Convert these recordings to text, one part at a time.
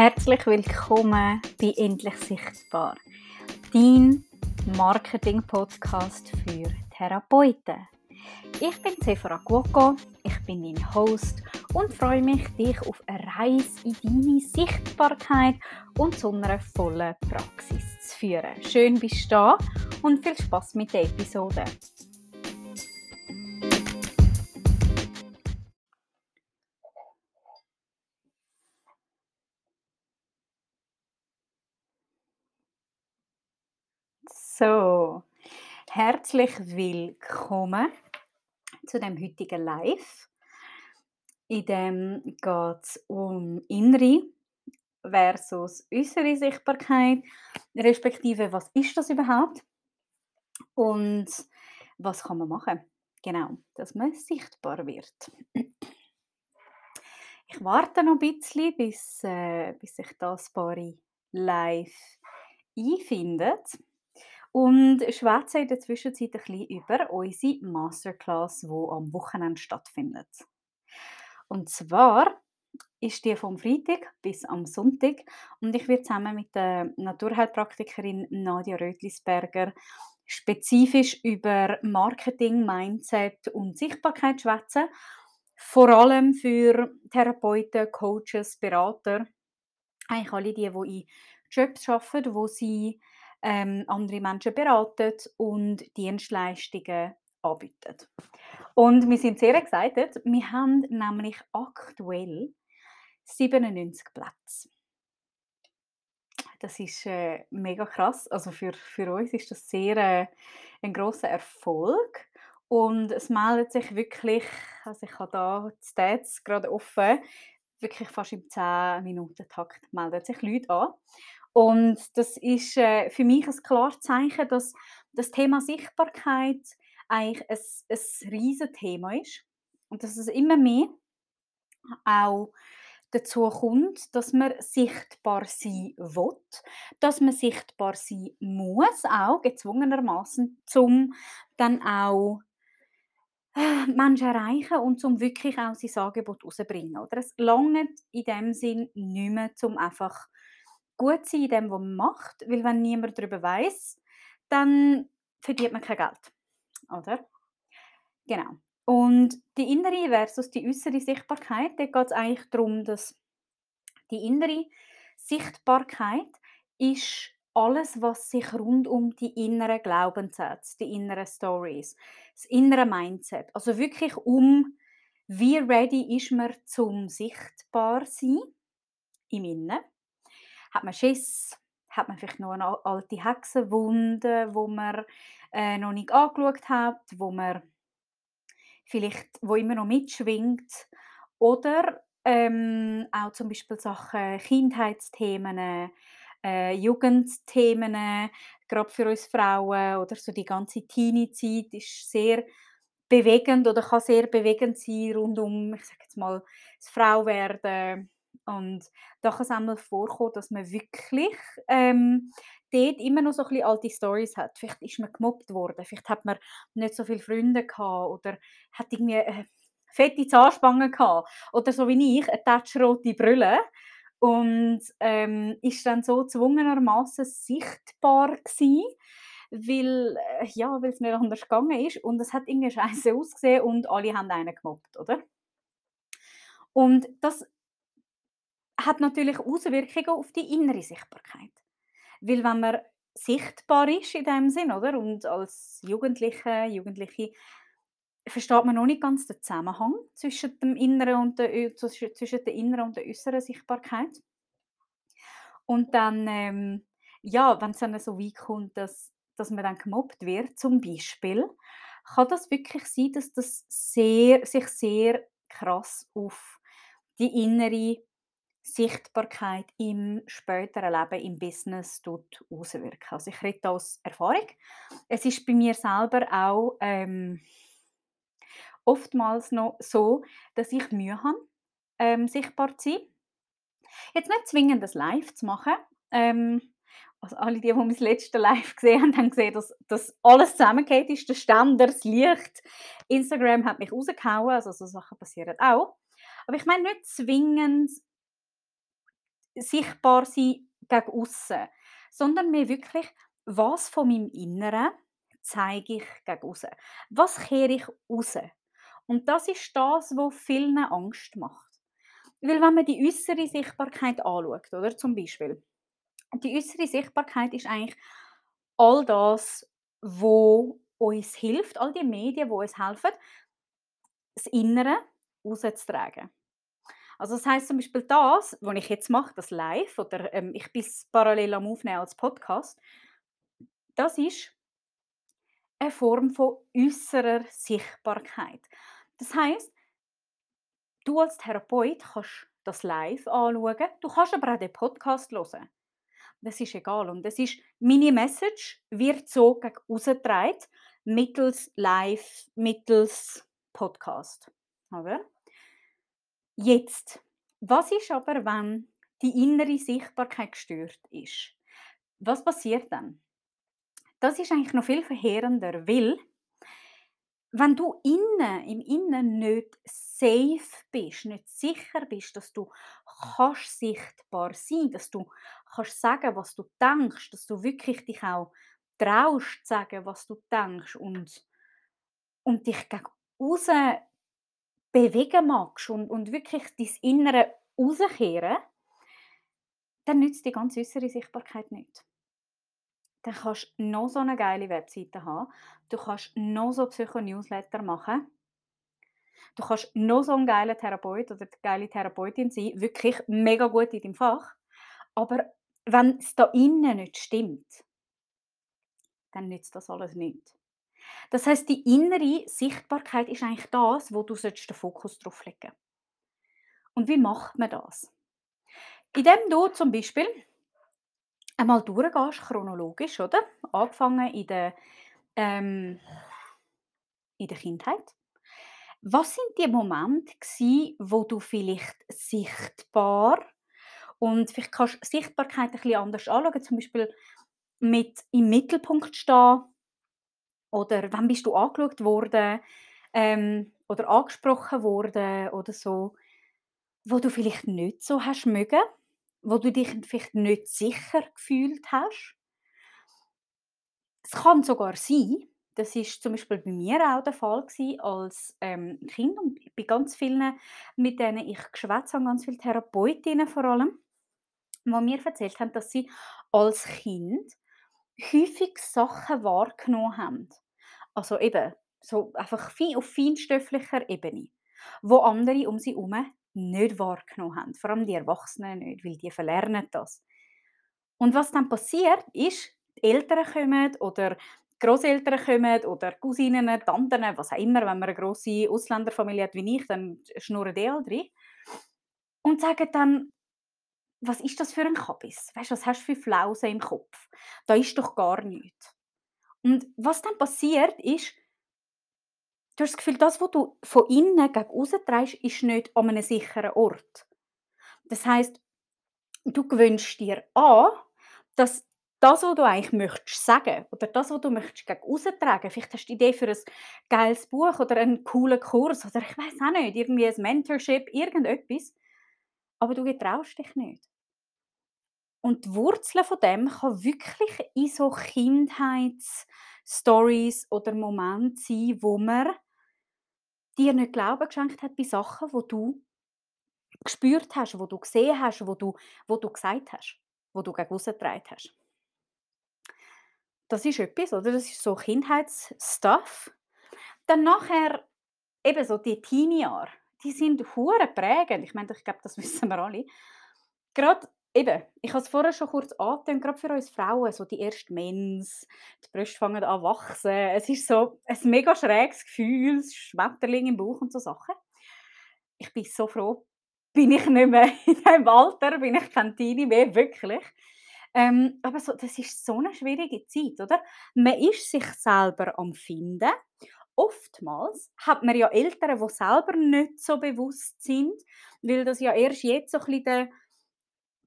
Herzlich willkommen bei Endlich Sichtbar, dein Marketing-Podcast für Therapeuten. Ich bin Sephora Guoco, ich bin dein Host und freue mich, dich auf eine Reise in deine Sichtbarkeit und zu einer vollen Praxis zu führen. Schön bist du da und viel Spaß mit der Episode. So, herzlich willkommen zu dem heutigen Live. In dem geht es um innere versus äußere Sichtbarkeit, respektive was ist das überhaupt und was kann man machen, genau, dass man sichtbar wird. Ich warte noch ein bisschen, bis, äh, bis sich das paar live einfindet und schwätze in der Zwischenzeit ein bisschen über unsere Masterclass, die am Wochenende stattfindet. Und zwar ist die vom Freitag bis am Sonntag und ich werde zusammen mit der Naturheilpraktikerin Nadia Rötlisberger spezifisch über Marketing, Mindset und Sichtbarkeit schwätzen. Vor allem für Therapeuten, Coaches, Berater, eigentlich alle die, die in Jobs arbeiten, wo sie ähm, andere Menschen beraten und Dienstleistungen anbieten. Und wir sind sehr excited. Wir haben nämlich aktuell 97 Plätze. Das ist äh, mega krass. Also für, für uns ist das sehr äh, ein großer Erfolg. Und es meldet sich wirklich, also ich habe da die Stats gerade offen, wirklich fast im 10-Minuten-Takt melden sich Leute an. Und das ist äh, für mich ein klares Zeichen, dass das Thema Sichtbarkeit eigentlich ein, ein riesiges Thema ist und dass es immer mehr auch dazu kommt, dass man sichtbar sein will, dass man sichtbar sein muss, auch gezwungenermaßen, um dann auch äh, Menschen erreichen und zum wirklich auch sein Angebot rauszubringen. Oder? Es langt in dem Sinn nicht mehr, um einfach gut sein in dem, was man macht, weil wenn niemand darüber weiß, dann verdient man kein Geld, oder? Genau. Und die innere versus die äußere Sichtbarkeit, da geht es eigentlich darum, dass die innere Sichtbarkeit ist alles, was sich rund um die inneren Glaubenssätze, die inneren Stories, das innere Mindset, also wirklich um, wie ready ist man zum sichtbar sein im Innen hat man Schiss? Hat man vielleicht noch eine alte Hexenwunde, wo man äh, noch nicht angeschaut hat, wo man vielleicht, wo immer noch mitschwingt? Oder ähm, auch zum Beispiel Sachen Kindheitsthemen, äh, Jugendthemen, gerade für uns Frauen oder so die ganze Teenie-Zeit ist sehr bewegend oder kann sehr bewegend sein rund um, ich sage jetzt mal, das Frauwerden, und da kann es einmal vorkommen, dass man wirklich ähm, dort immer noch so ein bisschen alte Stories hat. Vielleicht ist man gemobbt worden, vielleicht hat man nicht so viele Freunde gehabt oder hat irgendwie äh, fette Zahnspangen gehabt oder so wie ich, eine tätschrote Brille und ähm, ist dann so zwungenermaßen sichtbar gewesen, weil äh, ja, es nicht anders gegangen ist und es hat irgendwie scheiße ausgesehen und alle haben einen gemobbt, oder? Und das hat natürlich Auswirkungen auf die innere Sichtbarkeit. Weil wenn man sichtbar ist in dem Sinn, oder? Und als Jugendliche, Jugendliche versteht man noch nicht ganz den Zusammenhang zwischen dem inneren und der, zwischen der inneren und der äußeren Sichtbarkeit. Und dann, ähm, ja, wenn es dann so weit kommt, dass, dass man dann gemobbt wird, zum Beispiel, kann das wirklich sein, dass das sehr, sich sehr krass auf die innere Sichtbarkeit im späteren Leben im Business tut auswirken. Also ich rede aus Erfahrung. Es ist bei mir selber auch ähm, oftmals noch so, dass ich Mühe habe, ähm, sichtbar zu sein. Jetzt nicht zwingend das Live zu machen. Ähm, also alle, die, die mein letztes Live gesehen haben, haben gesehen, dass, dass alles zusammengeht ist. Der Ständer, das Licht. Instagram hat mich rausgehauen, also so Sachen passieren auch. Aber ich meine nicht zwingend sichtbar sein gegen aussen, sondern mehr wirklich, was von meinem Inneren zeige ich gegen aussen? Was kehre ich raus? Und das ist das, was vielen Angst macht. Weil wenn man die äußere Sichtbarkeit anschaut, oder, zum Beispiel, die äußere Sichtbarkeit ist eigentlich all das, wo uns hilft, all die Medien, die uns helfen, das Innere rauszutragen. Also das heißt zum Beispiel das, was ich jetzt mache, das Live oder ähm, ich bin parallel am Aufnehmen als Podcast, das ist eine Form von äußerer Sichtbarkeit. Das heißt, du als Therapeut kannst das live anschauen, du kannst aber auch den Podcast hören. Das ist egal. Und das ist, meine Message wird so gegen rausgetragen, mittels Live, mittels Podcast. Oder? Jetzt, was ist aber, wenn die innere Sichtbarkeit gestört ist? Was passiert dann? Das ist eigentlich noch viel verheerender, weil wenn du innen, im Innen nicht safe bist, nicht sicher bist, dass du kannst sichtbar sein, dass du kannst sagen, was du denkst, dass du wirklich dich auch traust sagen, was du denkst und, und dich gegen raus bewegen magst und, und wirklich dein Innere rauskehren, dann nützt die ganze äußere Sichtbarkeit nicht dann kannst du noch so eine geile Webseite haben. Du kannst noch so Psycho-Newsletter machen. Du kannst noch so ein geiler Therapeut oder eine geile Therapeutin sein, wirklich mega gut in deinem Fach. Aber wenn es da innen nicht stimmt, dann nützt das alles nicht. Das heißt, die innere Sichtbarkeit ist eigentlich das, wo du den Fokus drauf legen Und wie macht man das? Indem du zum Beispiel einmal durchgehst, chronologisch, oder? Angefangen in der, ähm, in der Kindheit. Was sind die Momente wo du vielleicht sichtbar und vielleicht kannst du Sichtbarkeit ein bisschen anders anschauen, zum Beispiel mit im Mittelpunkt stehen oder wann bist du angeschaut worden ähm, oder angesprochen worden oder so, wo du vielleicht nicht so hast mögen wo du dich vielleicht nicht sicher gefühlt hast. Es kann sogar sein, das ist zum Beispiel bei mir auch der Fall gewesen, als ähm, Kind und bei ganz vielen, mit denen ich geschwätzt habe, ganz viele Therapeutinnen vor allem, die mir erzählt haben, dass sie als Kind häufig Sachen wahrgenommen haben. Also eben so einfach auf feinstofflicher Ebene, wo andere um sie herum nicht wahrgenommen haben. Vor allem die Erwachsenen nicht, weil die verlernen das. Und was dann passiert, ist, die Eltern kommen oder die Großeltern kommen oder Cousinen, Tanten, was auch immer, wenn man eine grosse Ausländerfamilie hat wie ich, dann schnurren die alle drin. Und sagen dann, was ist das für ein Kabis? Weißt was hast du für Flausen im Kopf? Da ist doch gar nichts. Und was dann passiert, ist, Du hast das Gefühl, das, was du von innen gegen außen trägst, ist nicht an einem sicheren Ort. Das heißt, du gewöhnst dir an, dass das, was du eigentlich möchtest sagen oder das, was du möchtest gegen außen tragen, vielleicht hast du die Idee für ein geiles Buch oder einen coolen Kurs oder ich weiß auch nicht, irgendwie ein Mentorship, irgendetwas, aber du getraust dich nicht. Und die Wurzel von dem kann wirklich in so Kindheitsstories oder Momenten sein, wo man dir nicht Glauben geschenkt hat bei Sachen, wo du gespürt hast, wo du gesehen hast, wo du, wo du gesagt hast, wo du gegen hast. Das ist etwas, oder? Das ist so Kindheitsstuff. Dann nachher eben so die Teenie-Jahre, die sind hure prägend. Ich meine, ich glaube, das wissen wir alle. Gerade Eben, ich habe es vorher schon kurz angetönt, gerade für uns Frauen, so die erste Mens, die Brüste fangen an wachsen. Es ist so ein mega schräges Gefühl, Schmetterling im Bauch und so Sachen. Ich bin so froh, bin ich nicht mehr in diesem Alter, bin ich kein Teenie mehr, wirklich. Ähm, aber so, das ist so eine schwierige Zeit, oder? Man ist sich selber am Finden. Oftmals hat man ja Eltern, die selber nicht so bewusst sind, weil das ja erst jetzt so ein bisschen der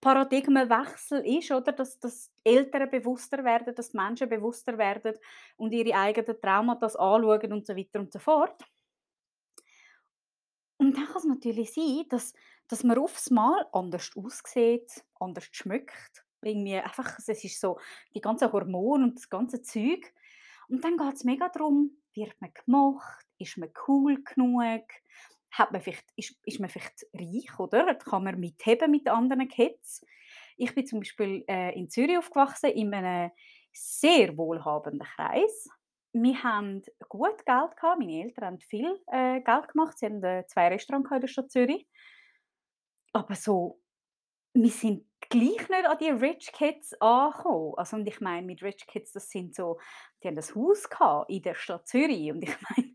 Paradigmenwechsel ist, oder? Dass, dass Eltern bewusster werden, dass die Menschen bewusster werden und ihre eigenen Traumata anschauen und so weiter und so fort. Und dann kann es natürlich sein, dass dass man aufs Mal anders aussieht, anders schmeckt. Irgendwie einfach es ist so die ganzen Hormone und das ganze Zeug. Und dann geht es mega darum, wird man gemocht, ist man cool genug, hat man ist ist man vielleicht reich, oder? Kann man mitheben mit anderen Kids? Ich bin zum Beispiel, äh, in Zürich aufgewachsen in einem sehr wohlhabenden Kreis. Wir haben gut Geld gehabt. Meine Eltern haben viel, äh, Geld gemacht. Sie haben, äh, 2 Restaurants in der Stadt Zürich. Aber so wir sind gleich nicht an die Rich Kids angekommen. Also, und ich meine mit Rich Kids, das sind so die haben ein Haus in der Stadt Zürich und ich meine,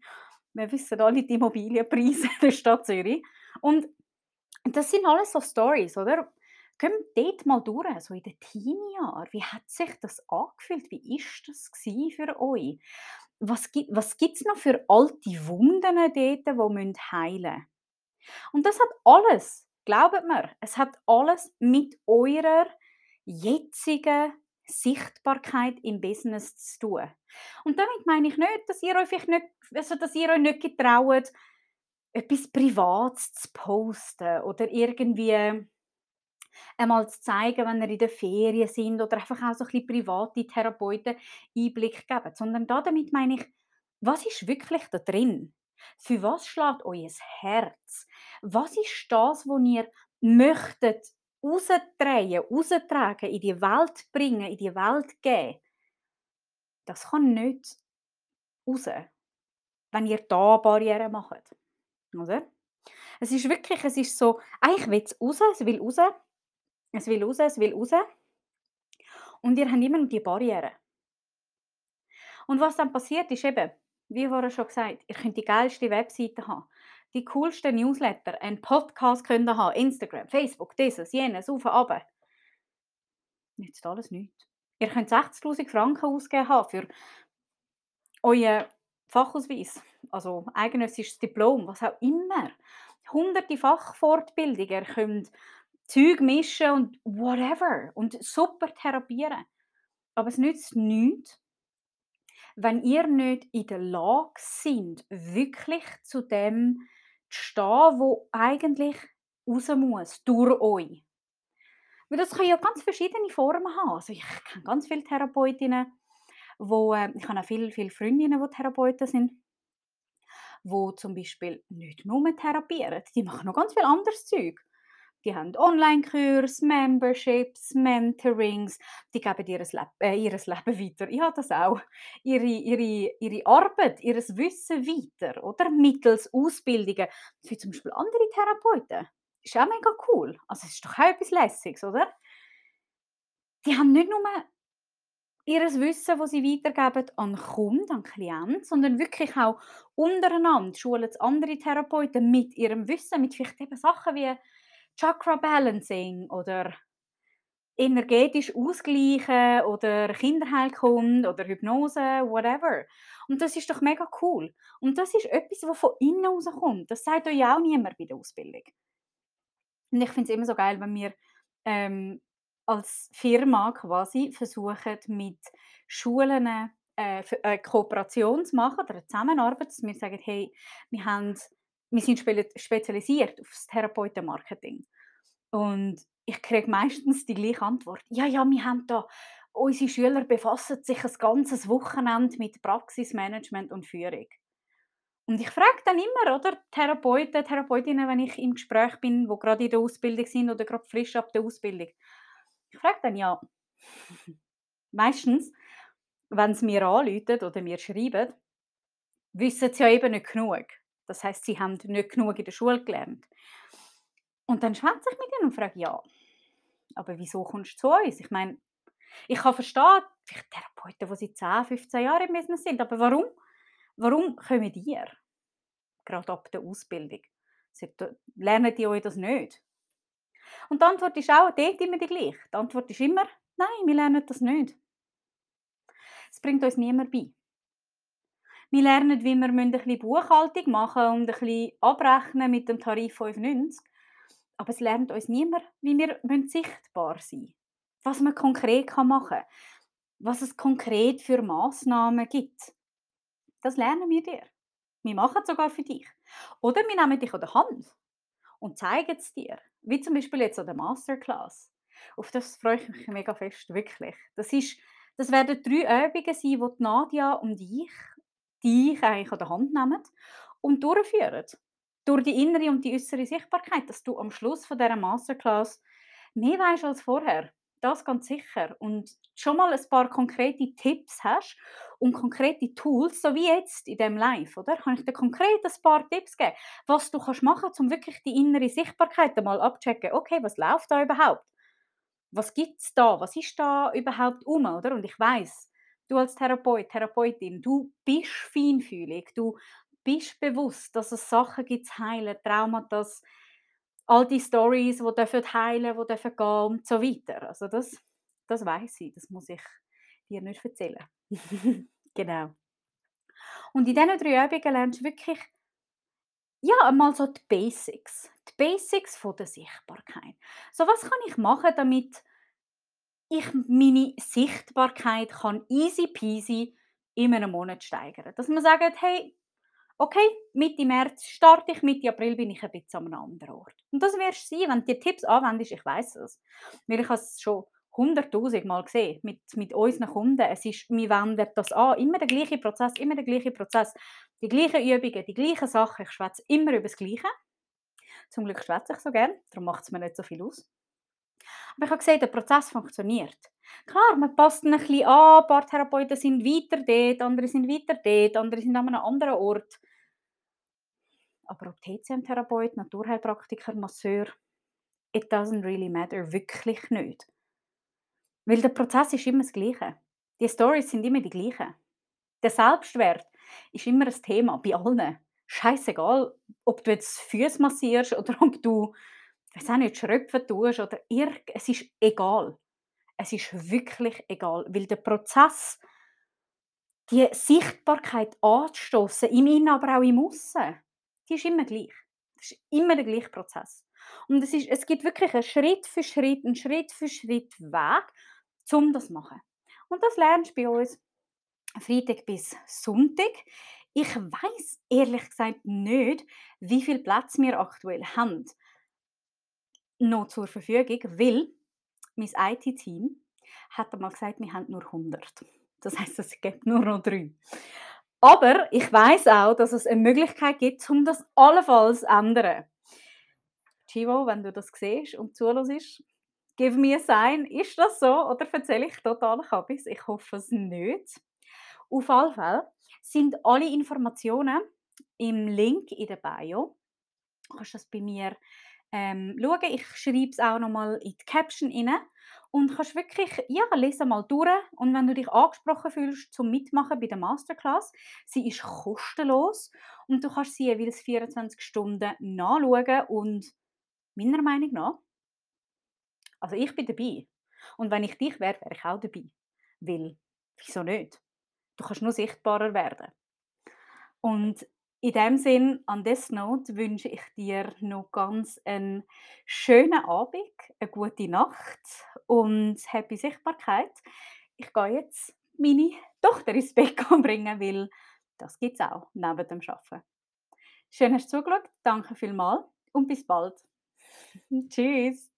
wir wissen alle die Immobilienpreise der Stadt Zürich. Und das sind alles so Stories, oder? Gehen wir dort mal durch, so in den Teenie-Jahren. Wie hat sich das angefühlt? Wie ist das für euch? Was gibt gibt's noch für alte Wunden dort, die heilen müssen? Und das hat alles, glaubt mir, es hat alles mit eurer jetzigen Sichtbarkeit im Business zu tun. Und damit meine ich nicht, dass ihr euch nicht also, dass ihr euch nicht getraut, etwas Privates zu posten oder irgendwie einmal zu zeigen, wenn ihr in der Ferien sind oder einfach auch so ein bisschen private Therapeuten Einblick geben, sondern da damit meine ich, was ist wirklich da drin? Für was schlägt euer Herz? Was ist das, wo ihr möchtet rausdrehen, raustragen, in die Welt bringen, in die Welt geben? Das kann nicht raus, wenn ihr da Barrieren macht, oder? Es ist wirklich es ist so, eigentlich will es raus, es will raus, es will raus, es will raus und ihr habt immer noch die Barrieren. Und was dann passiert ist eben, wie vorher schon gesagt, ihr könnt die geilste Webseite haben, die coolsten Newsletter, einen Podcast könnt ihr haben, Instagram, Facebook, dieses, jenes, auf, runter. Nützt alles nichts. Ihr könnt 60'000 Franken ausgeben haben für euren Fachausweis, also eidgenössisches Diplom, was auch immer. Hunderte Fachfortbildungen, ihr könnt Zeug mischen und whatever und super therapieren. Aber es nützt nichts, wenn ihr nicht in der Lage sind, wirklich zu dem zu stehen, wo eigentlich raus muss, durch euch. Weil das kann ja ganz verschiedene Formen haben. Also ich kenne ganz viele Therapeutinnen, wo, äh, ich habe auch viele, viele Freundinnen, die Therapeuten sind, wo zum Beispiel nicht nur therapieren, die machen noch ganz viel anderes Zeug. Die haben Online-Kurs, Memberships, Mentorings, die geben ihr Leben, äh, ihres Leben weiter. Ich habe das auch. Ihre, ihre, ihre Arbeit, ihr Wissen weiter, oder? Mittels Ausbildungen für zum Beispiel andere Therapeuten. Ist auch mega cool. Also es ist doch auch etwas Lässiges, oder? Die haben nicht nur ihr Wissen, das sie weitergeben an Kunden, an Klienten, sondern wirklich auch untereinander schulen andere Therapeuten mit ihrem Wissen, mit vielleicht eben Sachen wie Chakra Balancing oder energetisch ausgleichen oder Kinderheilkunde oder Hypnose, whatever. Und das ist doch mega cool. Und das ist etwas, was von innen rauskommt. Das sagt euch auch niemand bei der Ausbildung. Und ich finde es immer so geil, wenn wir ähm, als Firma quasi versuchen, mit Schulen äh, eine äh, Kooperation zu machen oder eine Zusammenarbeit, dass wir sagen, hey, wir haben wir sind spezialisiert auf das Therapeutenmarketing. Und ich kriege meistens die gleiche Antwort. Ja, ja, wir haben da, unsere Schüler befassen sich ein ganzes Wochenende mit Praxismanagement und Führung. Und ich frage dann immer, oder, Therapeuten, Therapeutinnen, wenn ich im Gespräch bin, wo gerade in der Ausbildung sind oder gerade frisch ab der Ausbildung. Ich frage dann ja, meistens, wenn sie mir anrufen oder mir schreiben, wissen sie ja eben nicht genug. Das heißt, sie haben nicht genug in der Schule gelernt. Und dann schwätze ich mit ihnen und frage, ja, aber wieso kommst du zu uns? Ich meine, ich kann verstehen, vielleicht Therapeuten, die seit 10, 15 Jahren im Business sind, aber warum, warum kommen die? Gerade ab der Ausbildung. Lernen die euch das nicht? Und die Antwort ist auch dort immer die gleiche. Die Antwort ist immer, nein, wir lernen das nicht. Es bringt uns niemand bei. Wir lernen, wie wir ein bisschen Buchhaltung machen und ein bisschen abrechnen mit dem Tarif 95. Aber es lernt uns niemand, wie wir sichtbar sein müssen. Was man konkret machen kann. Was es konkret für Massnahmen gibt. Das lernen wir dir. Wir machen es sogar für dich. Oder wir nehmen dich an der Hand und zeigen es dir. Wie zum Beispiel jetzt an der Masterclass. Auf das freue ich mich mega fest, wirklich. Das, ist, das werden drei Übungen sein, die Nadia und ich dich eigentlich an der Hand nehmen und durchführen. Durch die innere und die äußere Sichtbarkeit, dass du am Schluss von dieser Masterclass mehr weißt als vorher. Das ganz sicher. Und schon mal ein paar konkrete Tipps hast und konkrete Tools, so wie jetzt in dem Live, oder? Kann ich dir konkret ein paar Tipps geben, was du kannst machen, um wirklich die innere Sichtbarkeit einmal abchecken. Okay, was läuft da überhaupt? Was gibt es da? Was ist da überhaupt um, oder? Und ich weiß, du als Therapeut, Therapeutin, du bist feinfühlig, du bist bewusst, dass es Sachen gibt zu heilen, Traumata, all die Stories, die dürfen heilen, die dürfen gehen und so weiter. Also das, das weiß ich, das muss ich dir nicht erzählen. genau. Und in diesen drei Übungen lernst du wirklich ja, einmal so die Basics. Die Basics von der Sichtbarkeit. So, was kann ich machen, damit ich meine Sichtbarkeit kann easy peasy in einem Monat steigern? Dass man sagt, hey, okay, Mitte März starte ich, Mitte April bin ich ein bisschen an einem anderen Ort. Und das wirst du sein, wenn du die Tipps anwendest, ich weiß es. Weil ich es schon hunderttausend Mal gesehen mit, mit unseren Kunden. Es ist, wir wenden das an, immer der gleiche Prozess, immer der gleiche Prozess, die gleichen Übungen, die gleichen Sachen. Ich schwätze immer über das Gleiche. Zum Glück schwätze ich so gern, darum macht es mir nicht so viel aus. Aber ich habe gesehen, der Prozess funktioniert. Klar, man passt ein bisschen an, ein paar Therapeuten sind weiter dort, andere sind weiter dort, andere sind an einem anderen Ort. Aber ob TCM-Therapeut, Naturheilpraktiker, Masseur, it doesn't really matter, wirklich nicht. Weil der Prozess ist immer das Gleiche. Die Stories sind immer die gleichen. Der Selbstwert ist immer ein Thema bei allen. Scheißegal, ob du jetzt Füße massierst oder ob du, weiß auch nicht, Schröpfen tust oder irg, es ist egal. Es ist wirklich egal, weil der Prozess, die Sichtbarkeit anzustoßen, im Innen, aber auch im Aussen, die ist immer gleich. Das ist immer der gleiche Prozess. Und es, ist, es gibt wirklich einen Schritt für Schritt, einen Schritt für Schritt Weg, um das zu machen. Und das lernst du bei uns Freitag bis Sonntag. Ich weiß ehrlich gesagt nicht, wie viel Platz wir aktuell haben noch zur Verfügung, weil mein IT-Team hat einmal gesagt, wir haben nur 100. Das heißt, es gibt nur noch drei. Aber ich weiß auch, dass es eine Möglichkeit gibt, um das allenfalls zu ändern. Chivo, wenn du das siehst und zuhörst, Give me a sign. Ist das so oder erzähle ich total Kabis? Ich hoffe es nicht. Auf jeden Fall sind alle Informationen im Link in der Bio. Du kannst das bei mir ähm, schauen. Ich schreibe es auch nochmal in die Caption rein. Und kannst wirklich, ja, lese mal durch. Und wenn du dich angesprochen fühlst zum Mitmachen bei der Masterclass, sie ist kostenlos und du kannst sie jeweils 24 Stunden nachschauen und meiner Meinung nach also ich bin dabei. Und wenn ich dich wäre, wäre ich auch dabei. Weil, wieso nicht? Du kannst nur sichtbarer werden. Und in dem Sinn, an this note, wünsche ich dir noch ganz einen schönen Abend, eine gute Nacht und happy Sichtbarkeit. Ich gehe jetzt meine Tochter ins Bett bringen, weil das gibt es auch neben dem Arbeiten. Schön, dass du zugeschaut. Danke vielmals und bis bald. Tschüss.